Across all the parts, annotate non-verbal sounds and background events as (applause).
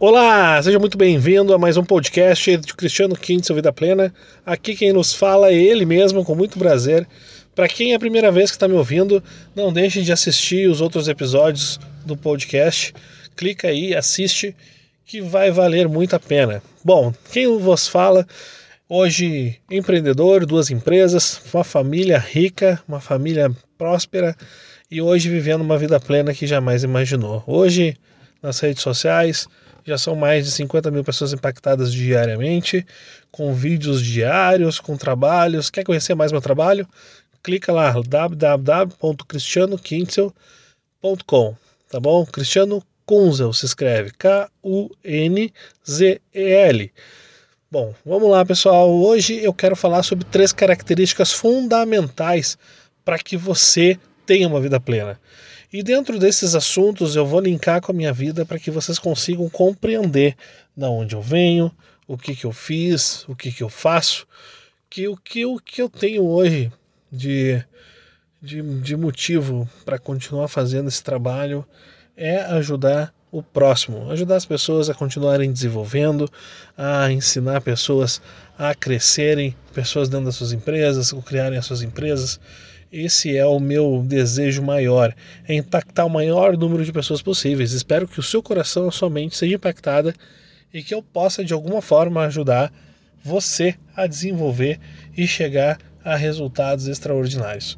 Olá, seja muito bem-vindo a mais um podcast de Cristiano Quintzel Vida Plena. Aqui quem nos fala é ele mesmo, com muito prazer. Para quem é a primeira vez que está me ouvindo, não deixe de assistir os outros episódios do podcast. Clica aí, assiste, que vai valer muito a pena. Bom, quem vos fala hoje empreendedor, duas empresas, uma família rica, uma família próspera e hoje vivendo uma vida plena que jamais imaginou. Hoje nas redes sociais já são mais de 50 mil pessoas impactadas diariamente, com vídeos diários, com trabalhos. Quer conhecer mais meu trabalho? Clica lá www.cristianoquintzel.com, tá bom? Cristiano Kunzel se escreve K-U-N-Z-E-L. Bom, vamos lá, pessoal. Hoje eu quero falar sobre três características fundamentais para que você tenha uma vida plena. E dentro desses assuntos eu vou linkar com a minha vida para que vocês consigam compreender da onde eu venho, o que, que eu fiz, o que, que eu faço, que o que, o que eu tenho hoje de, de, de motivo para continuar fazendo esse trabalho é ajudar o próximo, ajudar as pessoas a continuarem desenvolvendo, a ensinar pessoas a crescerem, pessoas dentro das suas empresas, ou criarem as suas empresas. Esse é o meu desejo maior, é impactar o maior número de pessoas possíveis. Espero que o seu coração, a sua mente seja impactada e que eu possa de alguma forma ajudar você a desenvolver e chegar a resultados extraordinários.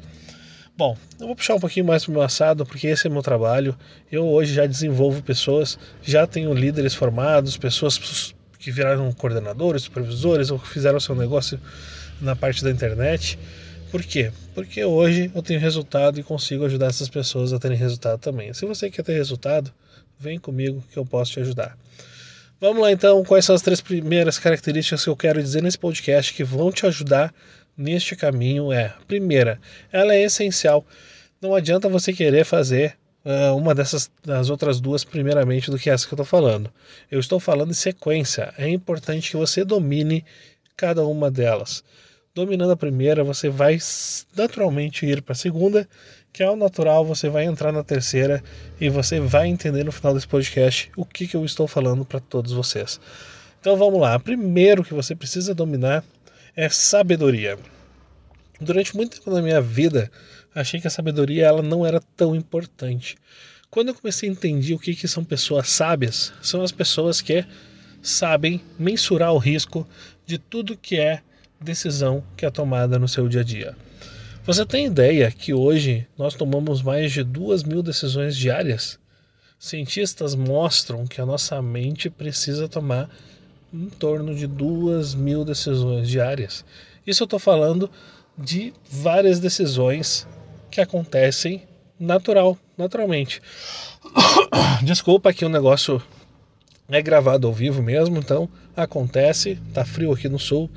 Bom, eu vou puxar um pouquinho mais para o meu assado, porque esse é meu trabalho. Eu hoje já desenvolvo pessoas, já tenho líderes formados, pessoas que viraram coordenadores, supervisores ou que fizeram seu negócio na parte da internet. Por quê? Porque hoje eu tenho resultado e consigo ajudar essas pessoas a terem resultado também. Se você quer ter resultado, vem comigo que eu posso te ajudar. Vamos lá então, quais são as três primeiras características que eu quero dizer nesse podcast que vão te ajudar neste caminho? É, primeira, ela é essencial. Não adianta você querer fazer uh, uma dessas das outras duas primeiramente do que essa que eu estou falando. Eu estou falando em sequência. É importante que você domine cada uma delas dominando a primeira, você vai naturalmente ir para a segunda, que é o natural, você vai entrar na terceira e você vai entender no final desse podcast o que, que eu estou falando para todos vocês. Então vamos lá. Primeiro que você precisa dominar é sabedoria. Durante muito tempo da minha vida, achei que a sabedoria ela não era tão importante. Quando eu comecei a entender o que, que são pessoas sábias, são as pessoas que sabem mensurar o risco de tudo que é decisão que é tomada no seu dia a dia. Você tem ideia que hoje nós tomamos mais de duas mil decisões diárias? Cientistas mostram que a nossa mente precisa tomar em torno de duas mil decisões diárias. Isso eu estou falando de várias decisões que acontecem natural, naturalmente. (coughs) Desculpa que o negócio é gravado ao vivo mesmo, então acontece, tá frio aqui no sul,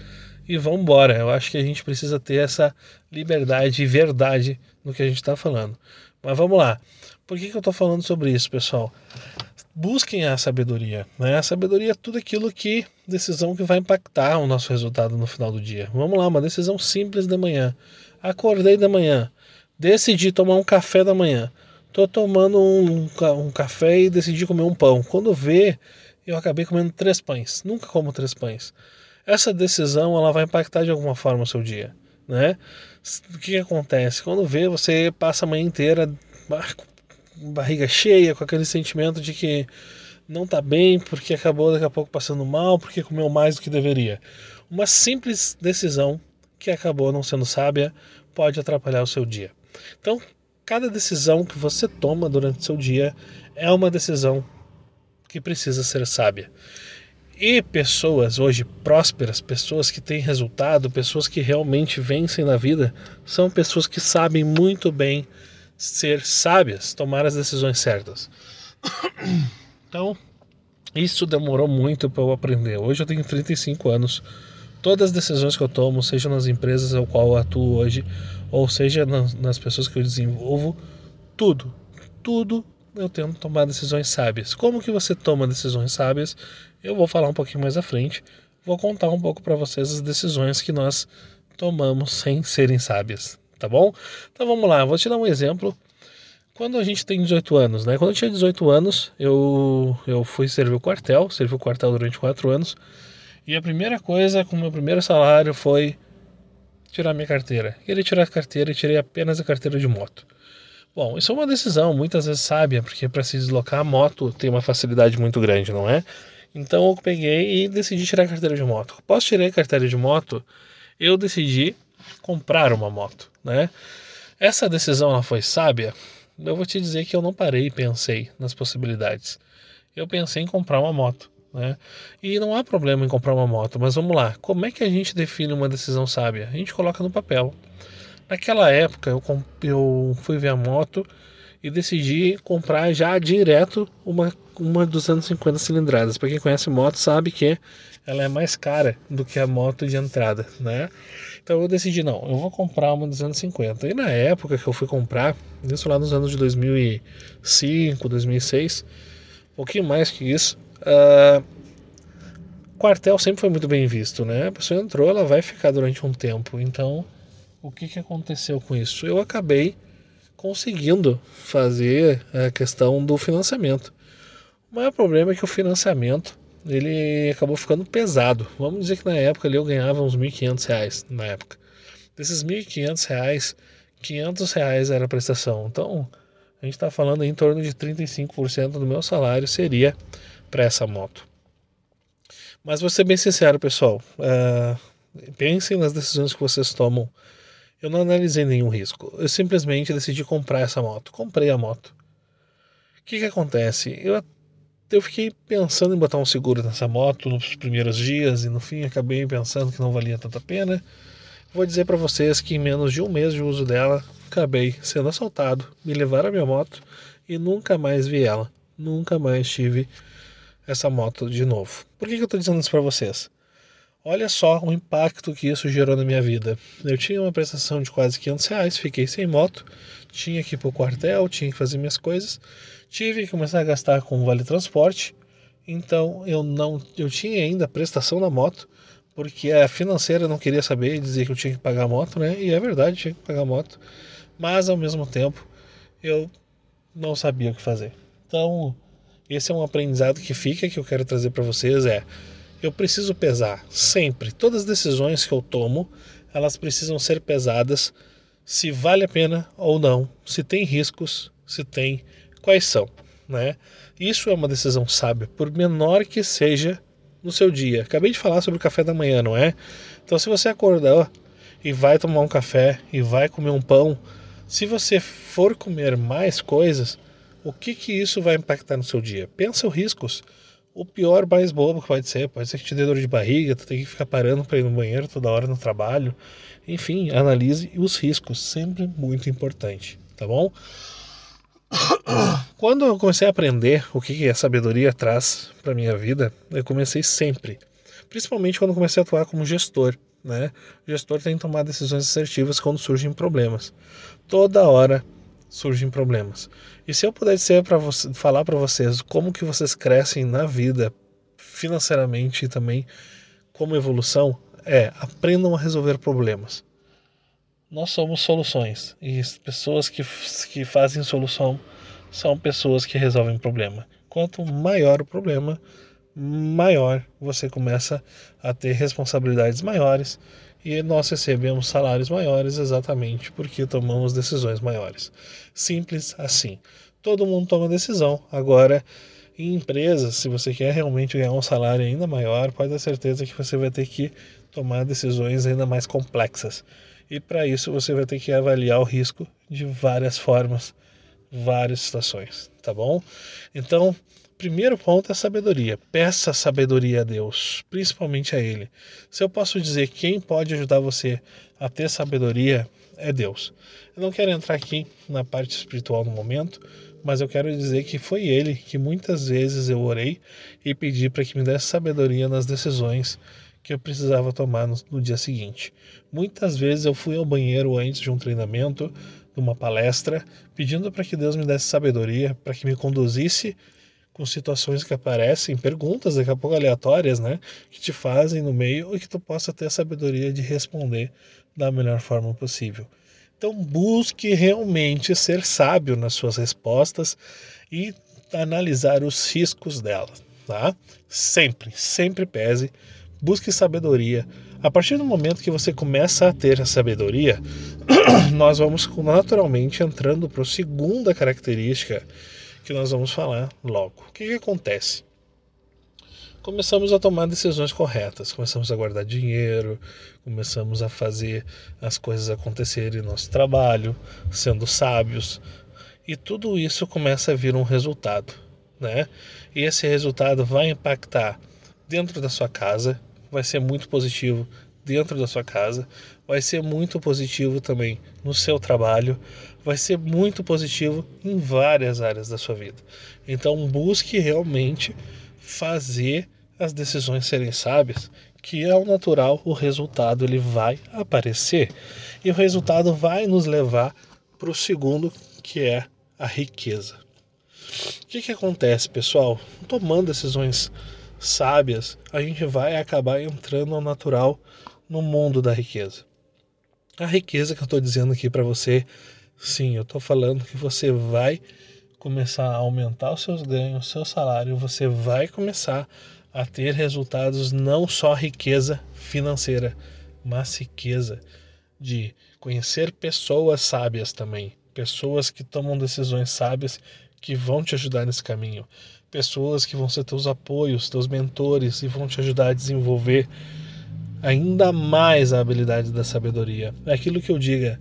e vamos embora. Eu acho que a gente precisa ter essa liberdade e verdade no que a gente está falando. Mas vamos lá. Por que, que eu estou falando sobre isso, pessoal? Busquem a sabedoria. Né? A sabedoria é tudo aquilo que decisão que vai impactar o nosso resultado no final do dia. Vamos lá, uma decisão simples da manhã. Acordei da manhã, decidi tomar um café da manhã. Tô tomando um, um café e decidi comer um pão. Quando vê, eu acabei comendo três pães. Nunca como três pães essa decisão ela vai impactar de alguma forma o seu dia, né? O que, que acontece? Quando vê, você passa a manhã inteira com barriga cheia, com aquele sentimento de que não está bem porque acabou daqui a pouco passando mal, porque comeu mais do que deveria. Uma simples decisão que acabou não sendo sábia pode atrapalhar o seu dia. Então, cada decisão que você toma durante o seu dia é uma decisão que precisa ser sábia e pessoas hoje prósperas, pessoas que têm resultado, pessoas que realmente vencem na vida, são pessoas que sabem muito bem ser sábias, tomar as decisões certas. (coughs) Então, isso demorou muito para eu aprender. Hoje eu tenho 35 anos. Todas as decisões que eu tomo, seja nas empresas ao qual eu atuo hoje, ou seja nas, pessoas que eu desenvolvo, tudo, tudo eu tento tomar decisões sábias. Como que você toma decisões sábias? Eu vou falar um pouquinho mais à frente. Vou contar um pouco para vocês as decisões que nós tomamos sem serem sábias, tá bom? Então vamos lá, vou te dar um exemplo. quando a gente tem 18 anos, né? Quando eu tinha 18 anos, eu, eu fui servir o quartel, servi o quartel durante 4 anos. E a primeira coisa com o meu primeiro salário foi tirar minha carteira. Queria tirar a carteira e tirei apenas a carteira de moto. Bom, isso é uma decisão muitas vezes sábia, porque para se deslocar a moto tem uma facilidade muito grande, não é? Então eu peguei e decidi tirar a carteira de moto. Após tirar a carteira de moto, eu decidi comprar uma moto, né? Essa decisão ela foi sábia? Eu vou te dizer que eu não parei e pensei nas possibilidades. Eu pensei em comprar uma moto, né? E não há problema em comprar uma moto, mas vamos lá. Como é que a gente define uma decisão sábia? A gente coloca no papel. Naquela época eu, eu fui ver a moto e decidi comprar já direto uma, uma 250 cilindradas. Para quem conhece moto sabe que ela é mais cara do que a moto de entrada, né? Então eu decidi, não, eu vou comprar uma 250. E na época que eu fui comprar, isso lá nos anos de 2005, 2006, um pouquinho mais que isso, uh, quartel sempre foi muito bem visto, né? A pessoa entrou, ela vai ficar durante um tempo. Então o que, que aconteceu com isso? Eu acabei conseguindo fazer a questão do financiamento. O maior problema é que o financiamento ele acabou ficando pesado. Vamos dizer que na época ali eu ganhava uns R$ 1.500 na época. Desses R$ 1.500, R$ reais era a prestação. Então, a gente está falando em torno de 35% do meu salário seria para essa moto. Mas vou ser bem sincero, pessoal. Uh, pensem nas decisões que vocês tomam eu não analisei nenhum risco. Eu simplesmente decidi comprar essa moto. Comprei a moto. O que, que acontece? Eu, eu fiquei pensando em botar um seguro nessa moto nos primeiros dias e no fim acabei pensando que não valia tanta pena. Vou dizer para vocês que em menos de um mês de uso dela, acabei sendo assaltado, me levaram a minha moto e nunca mais vi ela. Nunca mais tive essa moto de novo. Por que, que eu estou dizendo isso para vocês? Olha só o impacto que isso gerou na minha vida. Eu tinha uma prestação de quase 500 reais, fiquei sem moto, tinha que ir para o quartel, tinha que fazer minhas coisas, tive que começar a gastar com vale transporte. Então eu não, eu tinha ainda a prestação da moto, porque a financeira não queria saber e dizia que eu tinha que pagar a moto, né? E é verdade, tinha que pagar a moto, mas ao mesmo tempo eu não sabia o que fazer. Então esse é um aprendizado que fica que eu quero trazer para vocês é eu preciso pesar sempre. Todas as decisões que eu tomo, elas precisam ser pesadas se vale a pena ou não, se tem riscos, se tem quais são, né? Isso é uma decisão sábia, por menor que seja no seu dia. Acabei de falar sobre o café da manhã, não é? Então, se você acordar e vai tomar um café e vai comer um pão, se você for comer mais coisas, o que que isso vai impactar no seu dia? Pensa os riscos o pior, mais bobo que pode ser. Pode ser que te dê dor de barriga, tu tem que ficar parando para ir no banheiro toda hora no trabalho. Enfim, analise os riscos, sempre muito importante, tá bom? (coughs) Quando eu comecei a aprender o que a sabedoria traz para minha vida, eu comecei sempre, principalmente quando comecei a atuar como gestor. Né? O gestor tem que tomar decisões assertivas quando surgem problemas. Toda hora surgem problemas. E se eu pudesse para você, falar para vocês como que vocês crescem na vida financeiramente e também como evolução, é aprendam a resolver problemas. Nós somos soluções e as pessoas que, que fazem solução são pessoas que resolvem problema. Quanto maior o problema, maior você começa a ter responsabilidades maiores e nós recebemos salários maiores exatamente porque tomamos decisões maiores. Simples assim. Todo mundo toma decisão. Agora, em empresas, se você quer realmente ganhar um salário ainda maior, pode ter certeza que você vai ter que tomar decisões ainda mais complexas. E para isso você vai ter que avaliar o risco de várias formas, várias situações, tá bom? Então, primeiro ponto é sabedoria. Peça sabedoria a Deus, principalmente a Ele. Se eu posso dizer quem pode ajudar você a ter sabedoria, é Deus. Eu não quero entrar aqui na parte espiritual no momento, mas eu quero dizer que foi Ele que muitas vezes eu orei e pedi para que me desse sabedoria nas decisões que eu precisava tomar no, no dia seguinte. Muitas vezes eu fui ao banheiro antes de um treinamento, de uma palestra, pedindo para que Deus me desse sabedoria, para que me conduzisse com situações que aparecem, perguntas daqui a pouco aleatórias, né, que te fazem no meio e que tu possa ter a sabedoria de responder da melhor forma possível. Então busque realmente ser sábio nas suas respostas e analisar os riscos dela, tá? Sempre, sempre pese, busque sabedoria. A partir do momento que você começa a ter a sabedoria, (clears throat) nós vamos naturalmente entrando para a segunda característica que nós vamos falar logo. O que, que acontece? começamos a tomar decisões corretas, começamos a guardar dinheiro, começamos a fazer as coisas acontecerem no nosso trabalho, sendo sábios, e tudo isso começa a vir um resultado, né? E esse resultado vai impactar dentro da sua casa, vai ser muito positivo dentro da sua casa, vai ser muito positivo também no seu trabalho, vai ser muito positivo em várias áreas da sua vida. Então busque realmente fazer as decisões serem sábias, que é o natural, o resultado ele vai aparecer. E o resultado vai nos levar para o segundo, que é a riqueza. O que, que acontece, pessoal? Tomando decisões sábias, a gente vai acabar entrando ao natural no mundo da riqueza. A riqueza que eu estou dizendo aqui para você, sim, eu estou falando que você vai começar a aumentar os seus ganhos, seu salário, você vai começar a ter resultados não só riqueza financeira, mas riqueza de conhecer pessoas sábias também, pessoas que tomam decisões sábias que vão te ajudar nesse caminho, pessoas que vão ser teus apoios, teus mentores e vão te ajudar a desenvolver ainda mais a habilidade da sabedoria. É aquilo que eu diga,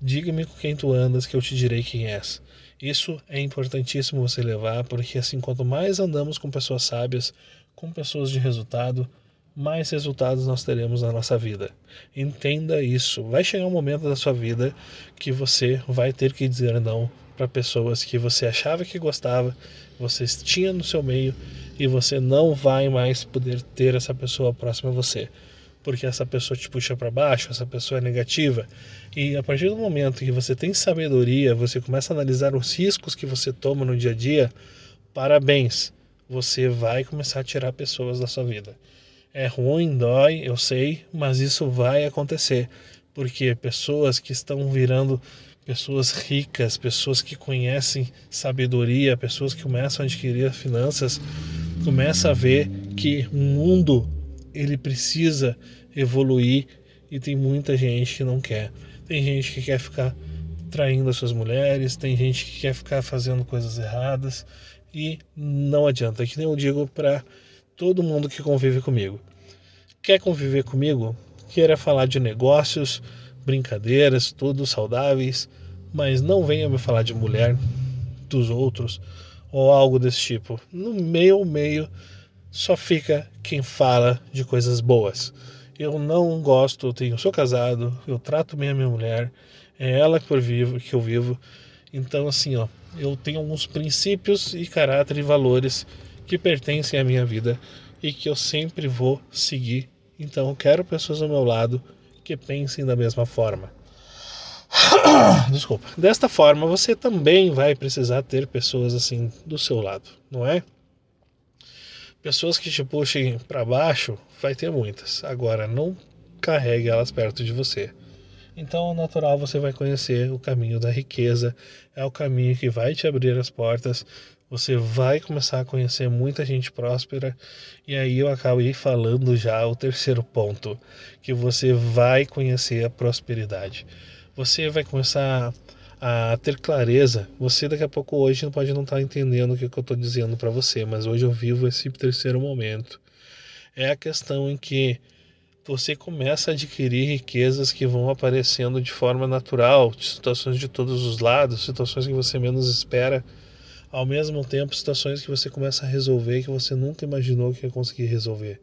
diga-me com quem tu andas que eu te direi quem és. Isso é importantíssimo você levar, porque assim, quanto mais andamos com pessoas sábias, com pessoas de resultado, mais resultados nós teremos na nossa vida. Entenda isso. Vai chegar um momento da sua vida que você vai ter que dizer não para pessoas que você achava que gostava, você tinha no seu meio e você não vai mais poder ter essa pessoa próxima a você porque essa pessoa te puxa para baixo, essa pessoa é negativa. E a partir do momento que você tem sabedoria, você começa a analisar os riscos que você toma no dia a dia, parabéns, você vai começar a tirar pessoas da sua vida. É ruim, dói, eu sei, mas isso vai acontecer, porque pessoas que estão virando pessoas ricas, pessoas que conhecem sabedoria, pessoas que começam a adquirir finanças, começam a ver que o mundo ele precisa evoluir e tem muita gente que não quer. Tem gente que quer ficar traindo as suas mulheres, tem gente que quer ficar fazendo coisas erradas e não adianta. Que nem eu digo para todo mundo que convive comigo. Quer conviver comigo? Queira falar de negócios, brincadeiras, tudo saudáveis, mas não venha me falar de mulher dos outros ou algo desse tipo. No meu meio só fica quem fala de coisas boas. Eu não gosto, eu tenho, sou casado, eu trato bem a minha mulher, é ela que eu vivo, que eu vivo. Então assim, ó, eu tenho alguns princípios e caráter e valores que pertencem à minha vida e que eu sempre vou seguir. Então eu quero pessoas ao meu lado que pensem da mesma forma. (coughs) Desculpa. Desta forma, você também vai precisar ter pessoas assim do seu lado, não é? Pessoas que te puxem para baixo, vai ter muitas. Agora, não carregue elas perto de você. Então, natural você vai conhecer o caminho da riqueza, é o caminho que vai te abrir as portas. Você vai começar a conhecer muita gente próspera, e aí eu acabei falando já o terceiro ponto, que você vai conhecer a prosperidade. Você vai começar a ter clareza. Você daqui a pouco hoje pode não estar tá entendendo o que, eu estou dizendo para você, mas hoje eu vivo esse terceiro momento. É a questão em que você começa a adquirir riquezas que vão aparecendo de forma natural, situações de todos os lados, situações que você menos espera, ao mesmo tempo situações que você começa a resolver que você nunca imaginou que ia conseguir resolver.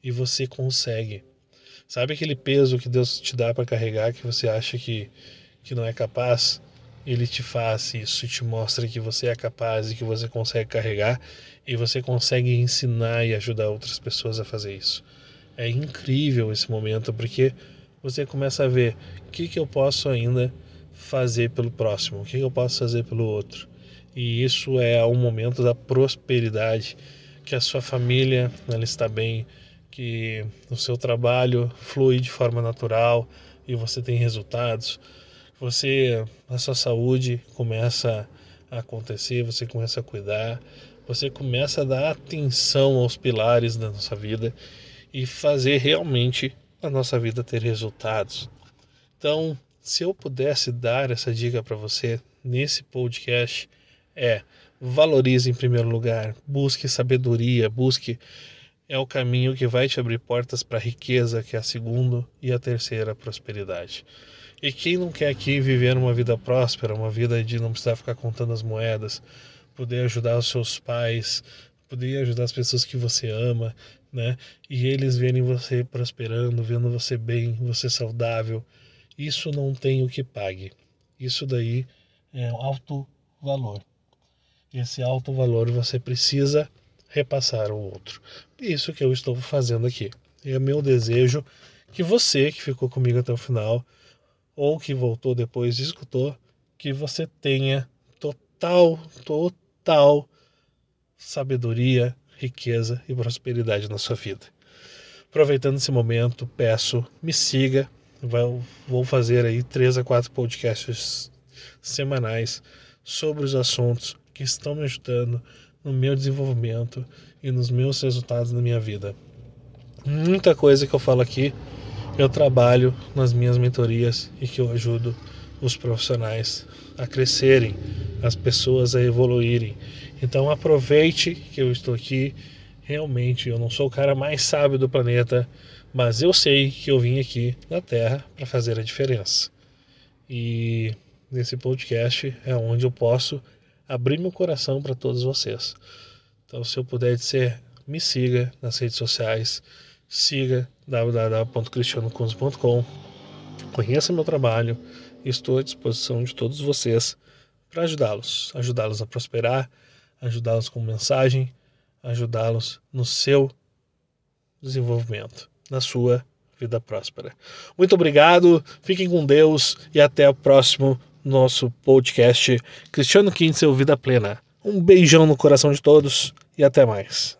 E você consegue. Sabe aquele peso que Deus te dá para carregar que você acha que, que não é capaz? ele te faz isso, te mostra que você é capaz e que você consegue carregar e você consegue ensinar e ajudar outras pessoas a fazer isso. É incrível esse momento porque você começa a ver o que, que eu posso ainda fazer pelo próximo, o que, que eu posso fazer pelo outro. E isso é um momento da prosperidade, que a sua família ela está bem, que o seu trabalho flui de forma natural e você tem resultados você a sua saúde começa a acontecer, você começa a cuidar, você começa a dar atenção aos pilares da nossa vida e fazer realmente a nossa vida ter resultados. Então, se eu pudesse dar essa dica para você nesse podcast, é valorize em primeiro lugar, busque sabedoria, busque é o caminho que vai te abrir portas para a riqueza, que é a segunda e a terceira prosperidade. E quem não quer aqui viver uma vida próspera, uma vida de não precisar ficar contando as moedas, poder ajudar os seus pais, poder ajudar as pessoas que você ama, né? E eles verem você prosperando, vendo você bem, você saudável. Isso não tem o que pague. Isso daí é alto valor. Esse alto valor você precisa repassar ao outro. Isso que eu estou fazendo aqui. É meu desejo que você que ficou comigo até o final ou que voltou depois e escutou, que você tenha total, total sabedoria, riqueza e prosperidade na sua vida. Aproveitando esse momento, peço, me siga. Vou fazer aí três a quatro podcasts semanais sobre os assuntos que estão me ajudando no meu desenvolvimento e nos meus resultados na minha vida. Muita coisa que eu falo aqui, eu trabalho nas minhas mentorias e que eu ajudo os profissionais a crescerem, as pessoas a evoluírem. Então aproveite que eu estou aqui. Realmente, eu não sou o cara mais sábio do planeta, mas eu sei que eu vim aqui na Terra para fazer a diferença. E nesse podcast é onde eu posso abrir meu coração para todos vocês. Então, se eu puder dizer, me siga nas redes sociais, siga www.cristianocunzo.com, conheça meu trabalho estou à disposição de todos vocês para ajudá-los, ajudá-los a prosperar, ajudá-los com mensagem, ajudá-los no seu desenvolvimento, na sua vida próspera. Muito obrigado, fiquem com Deus e até o próximo nosso podcast Cristiano Quintzel Vida Plena. Um beijão no coração de todos e até mais.